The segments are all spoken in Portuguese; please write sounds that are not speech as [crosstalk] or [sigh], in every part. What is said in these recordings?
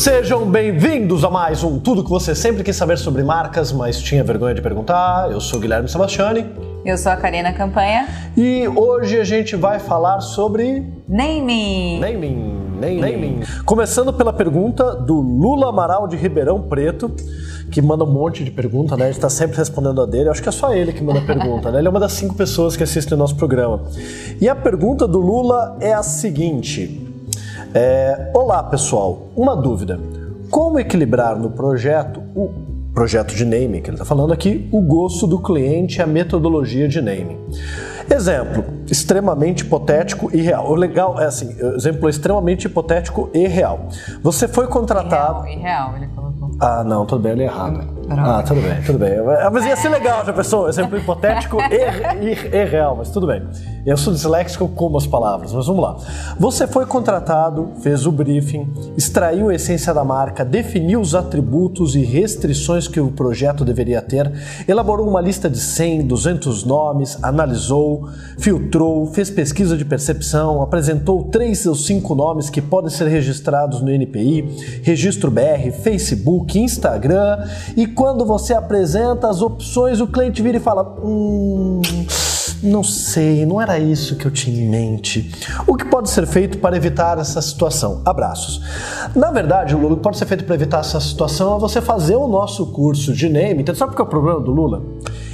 Sejam bem-vindos a mais um Tudo que você sempre quis saber sobre marcas, mas tinha vergonha de perguntar. Eu sou o Guilherme Sebastiani. Eu sou a Karina Campanha. E hoje a gente vai falar sobre. Naming! Naming. Naming. Naming. Começando pela pergunta do Lula Amaral de Ribeirão Preto, que manda um monte de pergunta, né? A gente tá sempre respondendo a dele. Eu acho que é só ele que manda pergunta, né? Ele é uma das cinco pessoas que assistem o nosso programa. E a pergunta do Lula é a seguinte. É, Olá, pessoal. Uma dúvida. Como equilibrar no projeto o projeto de naming que ele está falando aqui, o gosto do cliente e a metodologia de naming? Exemplo, extremamente hipotético e real. O legal é assim, exemplo extremamente hipotético e real. Você foi contratado. Real, ele colocou. Ah, não, tudo bem, ele é errado. Ah, tudo bem, tudo bem. Mas ia ser legal, já pensou? Exemplo hipotético [laughs] e, e, e, real, mas tudo bem. Eu sou disléxico como as palavras, mas vamos lá. Você foi contratado, fez o briefing, extraiu a essência da marca, definiu os atributos e restrições que o projeto deveria ter, elaborou uma lista de 100, 200 nomes, analisou, filtrou, fez pesquisa de percepção, apresentou três ou cinco nomes que podem ser registrados no NPI, Registro BR, Facebook, Instagram e quando você apresenta as opções, o cliente vira e fala: Hum, não sei, não era isso que eu tinha em mente. O que pode ser feito para evitar essa situação? Abraços. Na verdade, o que pode ser feito para evitar essa situação é você fazer o nosso curso de name. Então, sabe qual é o problema do Lula?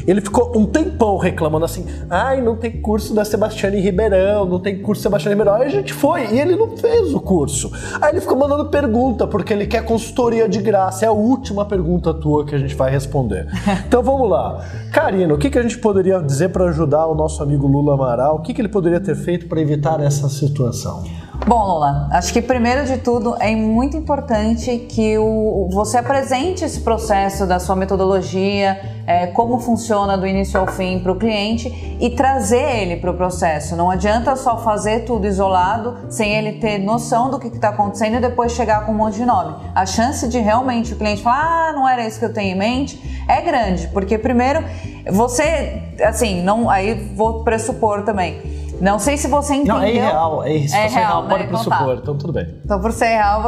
Ele ficou um tempão reclamando assim: ai, não tem curso da Sebastiane Ribeirão, não tem curso da Sebastiane Ribeirão. Aí a gente foi e ele não fez o curso. Aí ele ficou mandando pergunta, porque ele quer consultoria de graça. É a última pergunta tua que a gente vai responder. [laughs] Então vamos lá. Karina, o que, que a gente poderia dizer para ajudar o nosso amigo Lula Amaral? O que, que ele poderia ter feito para evitar essa situação? Bom, Lula, acho que primeiro de tudo é muito importante que o, você apresente esse processo da sua metodologia, é, como funciona do início ao fim para o cliente e trazer ele para o processo. Não adianta só fazer tudo isolado sem ele ter noção do que está acontecendo e depois chegar com um monte de nome. A chance de realmente o cliente falar, ah, não era isso que eu tenho em mente, é grande, porque primeiro você, assim, não, aí vou pressupor também não sei se você entendeu. Não, é irreal. É, se é real, real né? pode então pressupor, então, tá. então tudo bem. Então, por ser real,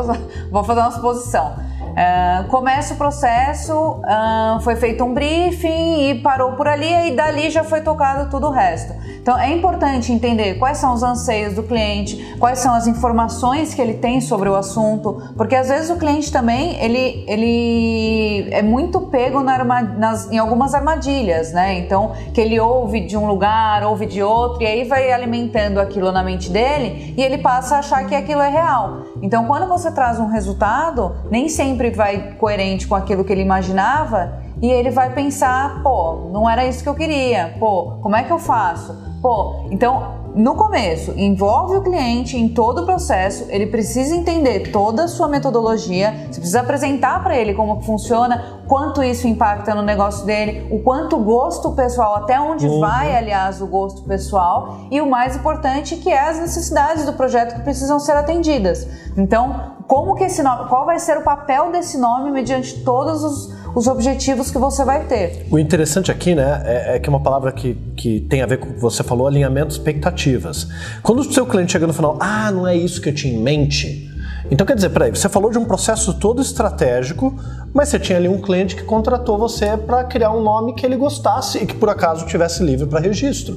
vou fazer uma suposição. Uh, começa o processo, uh, foi feito um briefing e parou por ali, e dali já foi tocado tudo o resto. Então é importante entender quais são os anseios do cliente, quais são as informações que ele tem sobre o assunto, porque às vezes o cliente também ele, ele é muito pego na nas, em algumas armadilhas, né? Então que ele ouve de um lugar, ouve de outro, e aí vai alimentando aquilo na mente dele e ele passa a achar que aquilo é real. Então quando você traz um resultado, nem sempre sempre vai coerente com aquilo que ele imaginava e ele vai pensar, pô, não era isso que eu queria, pô, como é que eu faço? Pô, então no começo, envolve o cliente em todo o processo, ele precisa entender toda a sua metodologia, você precisa apresentar para ele como funciona, quanto isso impacta no negócio dele, o quanto o gosto pessoal, até onde uhum. vai, aliás, o gosto pessoal, e o mais importante que é as necessidades do projeto que precisam ser atendidas. Então, como que esse nome, qual vai ser o papel desse nome mediante todos os, os objetivos que você vai ter. O interessante aqui, né, é, é, que é uma palavra que, que tem a ver com o que você falou, alinhamento expectativas. Quando o seu cliente chega no final, ah, não é isso que eu tinha em mente, então quer dizer, peraí, você falou de um processo todo estratégico, mas você tinha ali um cliente que contratou você para criar um nome que ele gostasse e que por acaso tivesse livre para registro.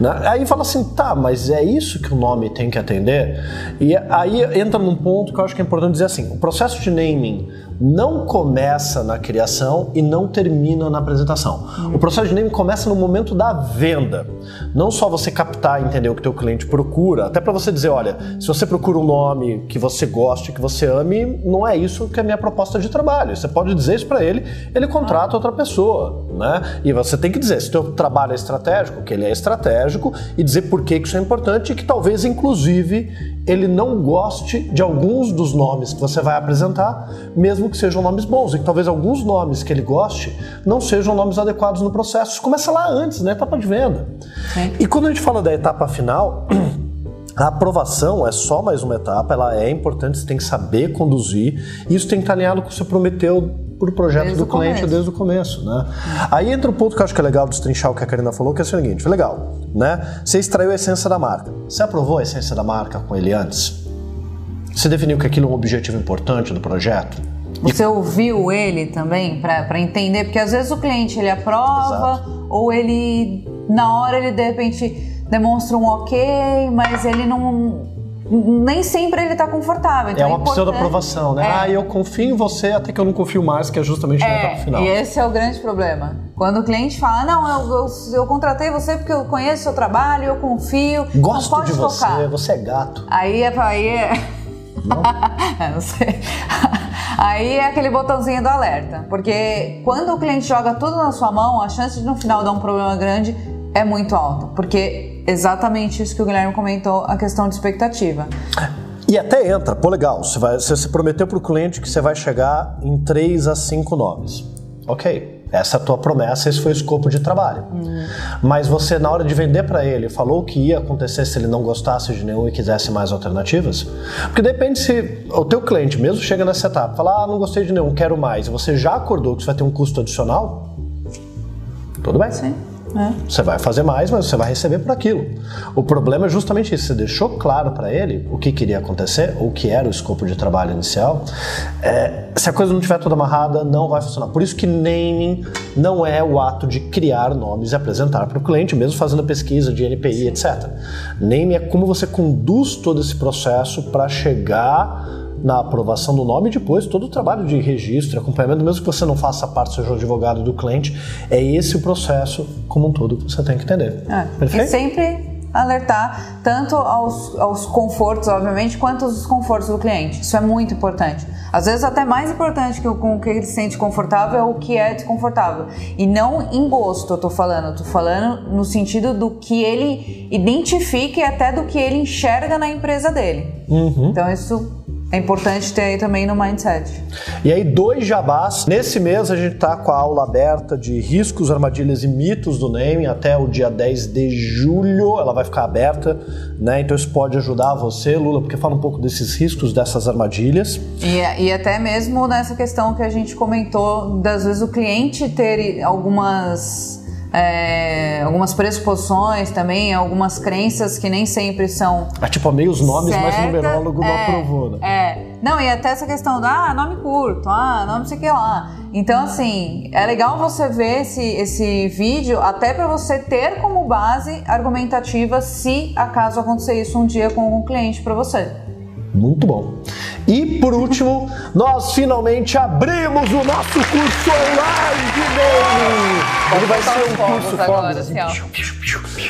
Né? Aí fala assim, tá, mas é isso que o nome tem que atender? E aí entra num ponto que eu acho que é importante dizer assim: o processo de naming não começa na criação e não termina na apresentação. O processo de naming começa no momento da venda. Não só você captar e entender o que teu cliente procura, até para você dizer, olha, se você procura um nome que você goste, que você ame, não é isso que é a minha proposta de trabalho. Você pode dizer isso para ele, ele contrata outra pessoa, né? E você tem que dizer se o teu trabalho é estratégico, que ele é estratégico e dizer por que isso é importante e que talvez inclusive ele não goste de alguns dos nomes que você vai apresentar, mesmo que sejam nomes bons, e que talvez alguns nomes que ele goste não sejam nomes adequados no processo. Isso começa lá antes, na etapa de venda. E quando a gente fala da etapa final, [clears throat] a aprovação é só mais uma etapa, ela é importante, você tem que saber conduzir, e isso tem que estar alinhado com o que você prometeu para o projeto desde do cliente começo. desde o começo, né? Aí entra um ponto que eu acho que é legal destrinchar o que a Karina falou, que é o seguinte, legal, né? Você extraiu a essência da marca. Você aprovou a essência da marca com ele antes? Você definiu que aquilo é um objetivo importante do projeto? Você ouviu ele também para entender? Porque às vezes o cliente ele aprova Exato. ou ele na hora ele de repente demonstra um ok, mas ele não nem sempre ele está confortável. Então é uma importante- pseudo-aprovação, né? É. Ah, eu confio em você até que eu não confio mais, que é justamente na etapa É, final. e esse é o grande problema. Quando o cliente fala, não, eu, eu, eu contratei você porque eu conheço o seu trabalho, eu confio, Gosto não de você, tocar. você é gato. Aí é, aí é... É, [laughs] não sei. [laughs] Aí é aquele botãozinho do alerta. Porque quando o cliente joga tudo na sua mão, a chance de no final dar um problema grande é muito alta. Porque exatamente isso que o Guilherme comentou, a questão de expectativa. E até entra, pô, legal. Você, vai, você se prometeu pro cliente que você vai chegar em 3 a 5 nomes. Ok, essa é a tua promessa, esse foi o escopo de trabalho. Mas você, na hora de vender para ele, falou o que ia acontecer se ele não gostasse de nenhum e quisesse mais alternativas? Porque depende se o teu cliente mesmo chega nessa etapa, fala, ah, não gostei de nenhum, quero mais, e você já acordou que você vai ter um custo adicional, tudo bem. Sim. É. Você vai fazer mais, mas você vai receber por aquilo. O problema é justamente isso. Você deixou claro para ele o que queria acontecer, o que era o escopo de trabalho inicial. É, se a coisa não estiver toda amarrada, não vai funcionar. Por isso que naming não é o ato de criar nomes e apresentar para o cliente, mesmo fazendo pesquisa de NPI, etc. Naming é como você conduz todo esse processo para chegar na aprovação do nome e depois todo o trabalho de registro, acompanhamento, mesmo que você não faça parte, seja o advogado do cliente, é esse o processo como um todo que você tem que entender. É. Perfeito? E sempre alertar tanto aos, aos confortos, obviamente, quanto aos desconfortos do cliente. Isso é muito importante. Às vezes até mais importante que o com o que ele se sente confortável é o que é desconfortável. E não em gosto, eu tô falando. Eu tô falando no sentido do que ele identifica e até do que ele enxerga na empresa dele. Uhum. Então isso é importante ter aí também no mindset. E aí, dois jabás. Nesse mês a gente tá com a aula aberta de riscos, armadilhas e mitos do naming até o dia 10 de julho. Ela vai ficar aberta, né? Então isso pode ajudar você, Lula, porque fala um pouco desses riscos, dessas armadilhas. E, e até mesmo nessa questão que a gente comentou, das vezes o cliente ter algumas, é, algumas pressuposições também, algumas crenças que nem sempre são. É tipo meio os nomes, mas o numerólogo não É, aprovou, né? É. Não, e até essa questão do ah, nome curto, ah, nome não sei o que lá. Então, assim, é legal você ver esse, esse vídeo até para você ter como base argumentativa se acaso acontecer isso um dia com algum cliente para você. Muito bom. E por último, nós finalmente abrimos o nosso curso online de. Ele vai ser um curso agora, assim.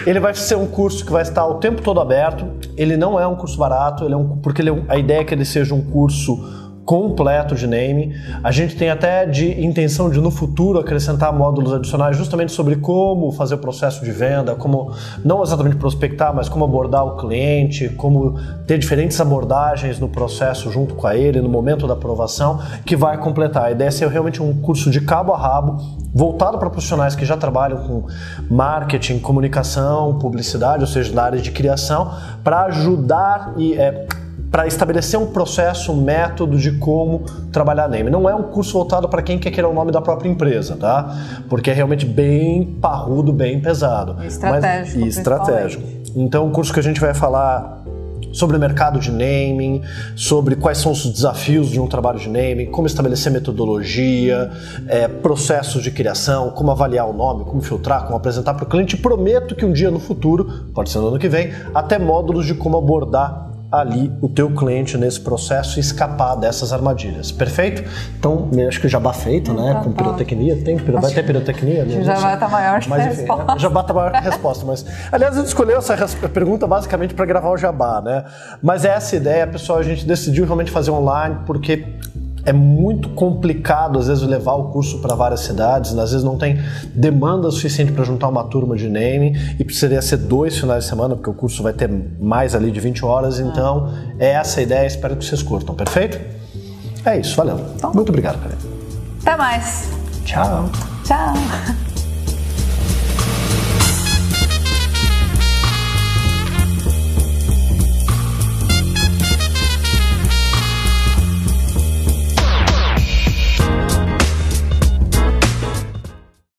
Ele vai ser um curso que vai estar o tempo todo aberto. Ele não é um curso barato, ele é um, porque é um- a ideia é que ele seja um curso completo de naming. A gente tem até de intenção de no futuro acrescentar módulos adicionais justamente sobre como fazer o processo de venda, como não exatamente prospectar, mas como abordar o cliente, como ter diferentes abordagens no processo junto com ele, no momento da aprovação, que vai completar. A ideia é ser realmente um curso de cabo a rabo, voltado para profissionais que já trabalham com marketing, comunicação, publicidade, ou seja, na área de criação, para ajudar e é, para estabelecer um processo, um método de como trabalhar name. Não é um curso voltado para quem quer criar o nome da própria empresa, tá? Porque é realmente bem parrudo, bem pesado. E estratégico, Mas, e estratégico. Então, um curso que a gente vai falar sobre o mercado de naming, sobre quais são os desafios de um trabalho de naming, como estabelecer metodologia, é, processos de criação, como avaliar o nome, como filtrar, como apresentar para o cliente. Prometo que um dia no futuro, pode ser no ano que vem, até módulos de como abordar ali o teu cliente nesse processo e escapar dessas armadilhas. Perfeito? Então, acho que o jabá feito, né? tá Com pirotecnia. Tem, vai ter pirotecnia? né? o jabá tá maior que a Mas, enfim, resposta. o jabá tá maior que a resposta. Mas, aliás, a gente escolheu essa pergunta basicamente para gravar o jabá, né? Mas essa ideia, pessoal, a gente decidiu realmente fazer online porque é muito complicado, às vezes, levar o curso para várias cidades, às vezes não tem demanda suficiente para juntar uma turma de naming e precisaria ser dois finais de semana, porque o curso vai ter mais ali de 20 horas, então é essa a ideia, espero que vocês curtam, perfeito? É isso, valeu. Muito obrigado, Karen. Até mais. Tchau. Tchau.